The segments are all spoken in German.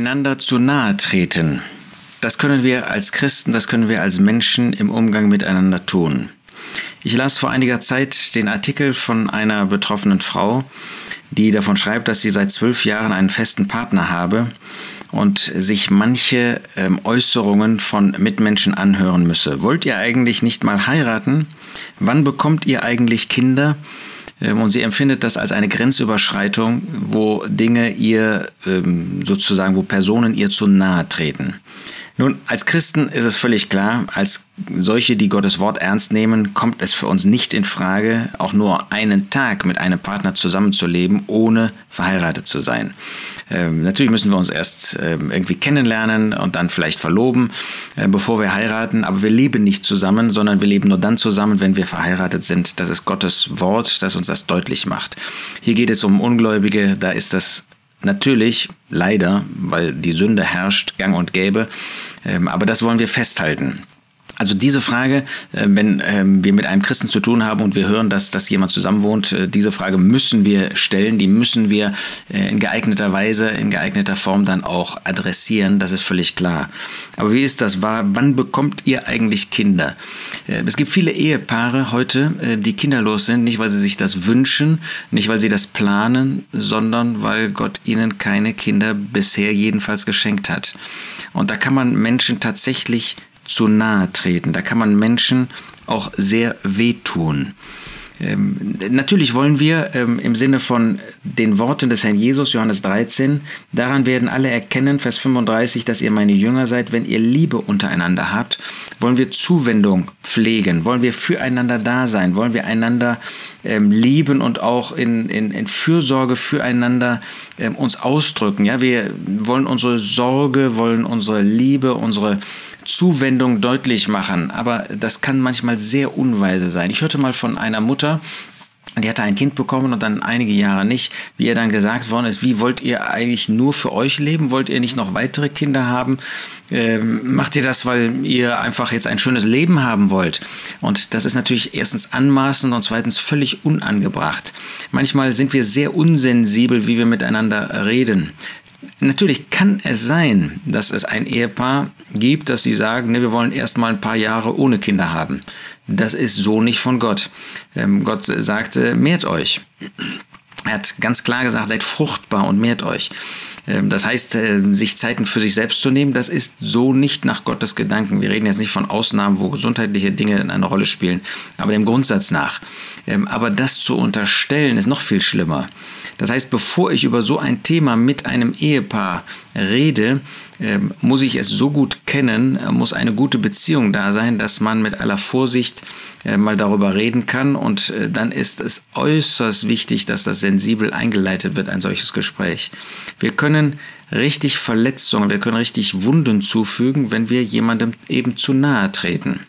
Einander zu nahe treten. Das können wir als Christen, das können wir als Menschen im Umgang miteinander tun. Ich las vor einiger Zeit den Artikel von einer betroffenen Frau, die davon schreibt, dass sie seit zwölf Jahren einen festen Partner habe und sich manche ähm, Äußerungen von Mitmenschen anhören müsse. Wollt ihr eigentlich nicht mal heiraten? Wann bekommt ihr eigentlich Kinder? Ähm, und sie empfindet das als eine Grenzüberschreitung, wo Dinge ihr ähm, sozusagen, wo Personen ihr zu nahe treten. Nun, als Christen ist es völlig klar, als solche, die Gottes Wort ernst nehmen, kommt es für uns nicht in Frage, auch nur einen Tag mit einem Partner zusammenzuleben, ohne verheiratet zu sein. Ähm, natürlich müssen wir uns erst ähm, irgendwie kennenlernen und dann vielleicht verloben, äh, bevor wir heiraten, aber wir leben nicht zusammen, sondern wir leben nur dann zusammen, wenn wir verheiratet sind. Das ist Gottes Wort, das uns das deutlich macht. Hier geht es um Ungläubige, da ist das Natürlich, leider, weil die Sünde herrscht, gang und gäbe. Ähm, aber das wollen wir festhalten. Also diese Frage, äh, wenn ähm, wir mit einem Christen zu tun haben und wir hören, dass, dass jemand zusammenwohnt, äh, diese Frage müssen wir stellen, die müssen wir äh, in geeigneter Weise, in geeigneter Form dann auch adressieren, das ist völlig klar. Aber wie ist das? Wann bekommt ihr eigentlich Kinder? Es gibt viele Ehepaare heute, die kinderlos sind, nicht weil sie sich das wünschen, nicht weil sie das planen, sondern weil Gott ihnen keine Kinder bisher jedenfalls geschenkt hat. Und da kann man Menschen tatsächlich zu nahe treten. Da kann man Menschen auch sehr wehtun. Ähm, natürlich wollen wir ähm, im Sinne von den Worten des Herrn Jesus, Johannes 13, daran werden alle erkennen, Vers 35, dass ihr meine Jünger seid, wenn ihr Liebe untereinander habt. Wollen wir Zuwendung pflegen? Wollen wir füreinander da sein? Wollen wir einander ähm, lieben und auch in, in, in Fürsorge füreinander ähm, uns ausdrücken? Ja, wir wollen unsere Sorge, wollen unsere Liebe, unsere Zuwendung deutlich machen, aber das kann manchmal sehr unweise sein. Ich hörte mal von einer Mutter, die hatte ein Kind bekommen und dann einige Jahre nicht, wie ihr dann gesagt worden ist, wie wollt ihr eigentlich nur für euch leben? Wollt ihr nicht noch weitere Kinder haben? Ähm, macht ihr das, weil ihr einfach jetzt ein schönes Leben haben wollt? Und das ist natürlich erstens anmaßend und zweitens völlig unangebracht. Manchmal sind wir sehr unsensibel, wie wir miteinander reden. Natürlich kann es sein, dass es ein Ehepaar gibt, dass sie sagen, ne, wir wollen erst mal ein paar Jahre ohne Kinder haben. Das ist so nicht von Gott. Ähm, Gott sagte, mehrt euch. Er hat ganz klar gesagt, seid fruchtbar und mehrt euch. Ähm, das heißt, äh, sich Zeiten für sich selbst zu nehmen, das ist so nicht nach Gottes Gedanken. Wir reden jetzt nicht von Ausnahmen, wo gesundheitliche Dinge eine Rolle spielen, aber dem Grundsatz nach. Ähm, aber das zu unterstellen, ist noch viel schlimmer. Das heißt, bevor ich über so ein Thema mit einem Ehepaar rede, ähm, muss ich es so gut kennen, äh, muss eine gute Beziehung da sein, dass man mit aller Vorsicht äh, mal darüber reden kann. Und äh, dann ist es äußerst wichtig, dass das sensibel eingeleitet wird, ein solches Gespräch. Wir können richtig Verletzungen, wir können richtig Wunden zufügen, wenn wir jemandem eben zu nahe treten.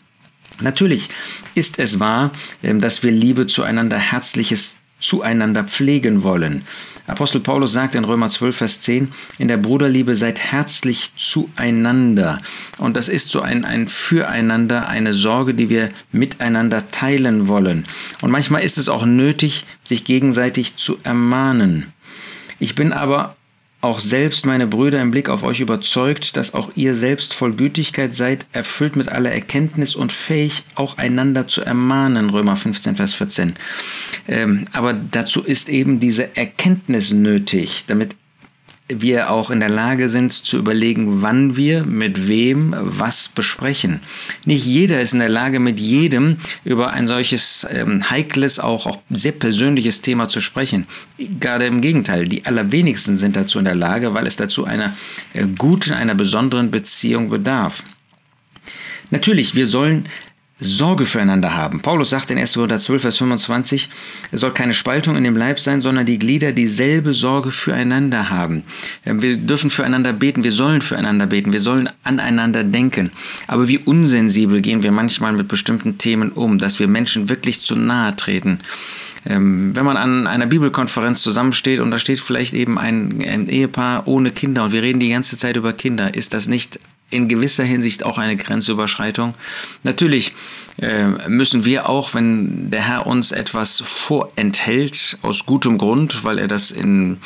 Natürlich ist es wahr, ähm, dass wir Liebe zueinander, herzliches zueinander pflegen wollen. Apostel Paulus sagt in Römer 12, Vers 10, in der Bruderliebe seid herzlich zueinander. Und das ist so ein, ein Füreinander, eine Sorge, die wir miteinander teilen wollen. Und manchmal ist es auch nötig, sich gegenseitig zu ermahnen. Ich bin aber auch selbst, meine Brüder, im Blick auf euch überzeugt, dass auch ihr selbst voll Gütigkeit seid, erfüllt mit aller Erkenntnis und fähig, auch einander zu ermahnen. Römer 15, Vers 14. Ähm, aber dazu ist eben diese Erkenntnis nötig, damit wir auch in der Lage sind zu überlegen, wann wir mit wem was besprechen. Nicht jeder ist in der Lage, mit jedem über ein solches ähm, heikles, auch, auch sehr persönliches Thema zu sprechen. Gerade im Gegenteil, die allerwenigsten sind dazu in der Lage, weil es dazu einer äh, guten, einer besonderen Beziehung bedarf. Natürlich, wir sollen Sorge füreinander haben. Paulus sagt in 1. Korinther 12, Vers 25, es soll keine Spaltung in dem Leib sein, sondern die Glieder dieselbe Sorge füreinander haben. Wir dürfen füreinander beten, wir sollen füreinander beten, wir sollen aneinander denken. Aber wie unsensibel gehen wir manchmal mit bestimmten Themen um, dass wir Menschen wirklich zu nahe treten. Ähm, wenn man an einer Bibelkonferenz zusammensteht und da steht vielleicht eben ein Ehepaar ohne Kinder und wir reden die ganze Zeit über Kinder, ist das nicht in gewisser Hinsicht auch eine Grenzüberschreitung. Natürlich äh, müssen wir auch, wenn der Herr uns etwas vorenthält, aus gutem Grund, weil er das in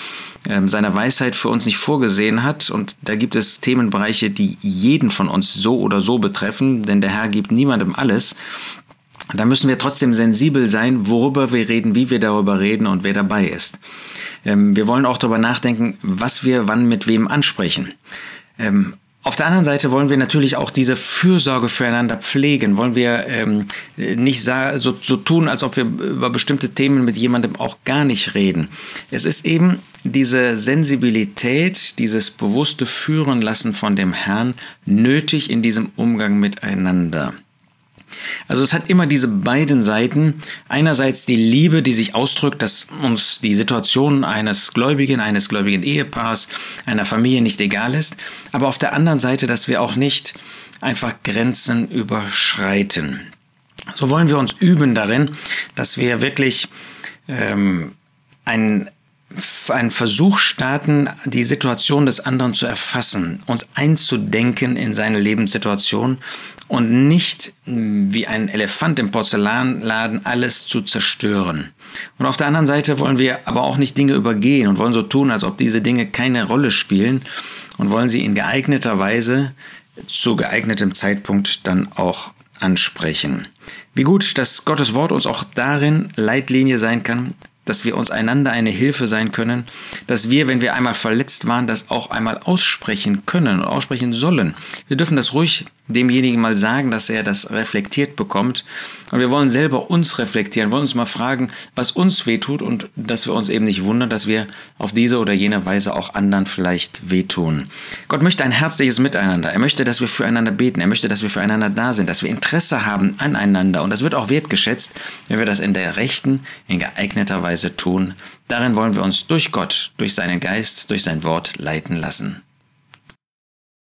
ähm, seiner Weisheit für uns nicht vorgesehen hat. Und da gibt es Themenbereiche, die jeden von uns so oder so betreffen, denn der Herr gibt niemandem alles. Da müssen wir trotzdem sensibel sein, worüber wir reden, wie wir darüber reden und wer dabei ist. Ähm, wir wollen auch darüber nachdenken, was wir wann mit wem ansprechen. Ähm, auf der anderen Seite wollen wir natürlich auch diese Fürsorge füreinander pflegen. Wollen wir ähm, nicht so, so tun, als ob wir über bestimmte Themen mit jemandem auch gar nicht reden. Es ist eben diese Sensibilität, dieses bewusste Führen lassen von dem Herrn nötig in diesem Umgang miteinander. Also es hat immer diese beiden Seiten. Einerseits die Liebe, die sich ausdrückt, dass uns die Situation eines Gläubigen, eines gläubigen Ehepaars, einer Familie nicht egal ist. Aber auf der anderen Seite, dass wir auch nicht einfach Grenzen überschreiten. So wollen wir uns üben darin, dass wir wirklich ähm, ein einen Versuch starten, die Situation des anderen zu erfassen, uns einzudenken in seine Lebenssituation und nicht wie ein Elefant im Porzellanladen alles zu zerstören. Und auf der anderen Seite wollen wir aber auch nicht Dinge übergehen und wollen so tun, als ob diese Dinge keine Rolle spielen und wollen sie in geeigneter Weise zu geeignetem Zeitpunkt dann auch ansprechen. Wie gut, dass Gottes Wort uns auch darin Leitlinie sein kann, dass wir uns einander eine Hilfe sein können, dass wir, wenn wir einmal verletzt waren, das auch einmal aussprechen können und aussprechen sollen. Wir dürfen das ruhig demjenigen mal sagen, dass er das reflektiert bekommt. Und wir wollen selber uns reflektieren, wollen uns mal fragen, was uns wehtut und dass wir uns eben nicht wundern, dass wir auf diese oder jene Weise auch anderen vielleicht wehtun. Gott möchte ein herzliches Miteinander. Er möchte, dass wir füreinander beten. Er möchte, dass wir füreinander da sind, dass wir Interesse haben aneinander. Und das wird auch wertgeschätzt, wenn wir das in der rechten, in geeigneter Weise tun. Darin wollen wir uns durch Gott, durch seinen Geist, durch sein Wort leiten lassen.